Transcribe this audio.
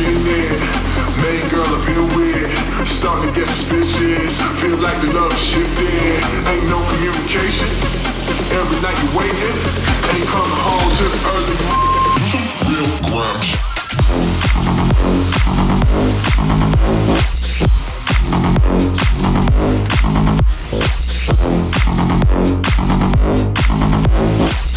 moving in. Main girl up in the wind. Starting to get suspicious. Feel like the love shifting. Ain't no communication. Every night you waiting. Ain't coming home till early. Some real grabs. Thank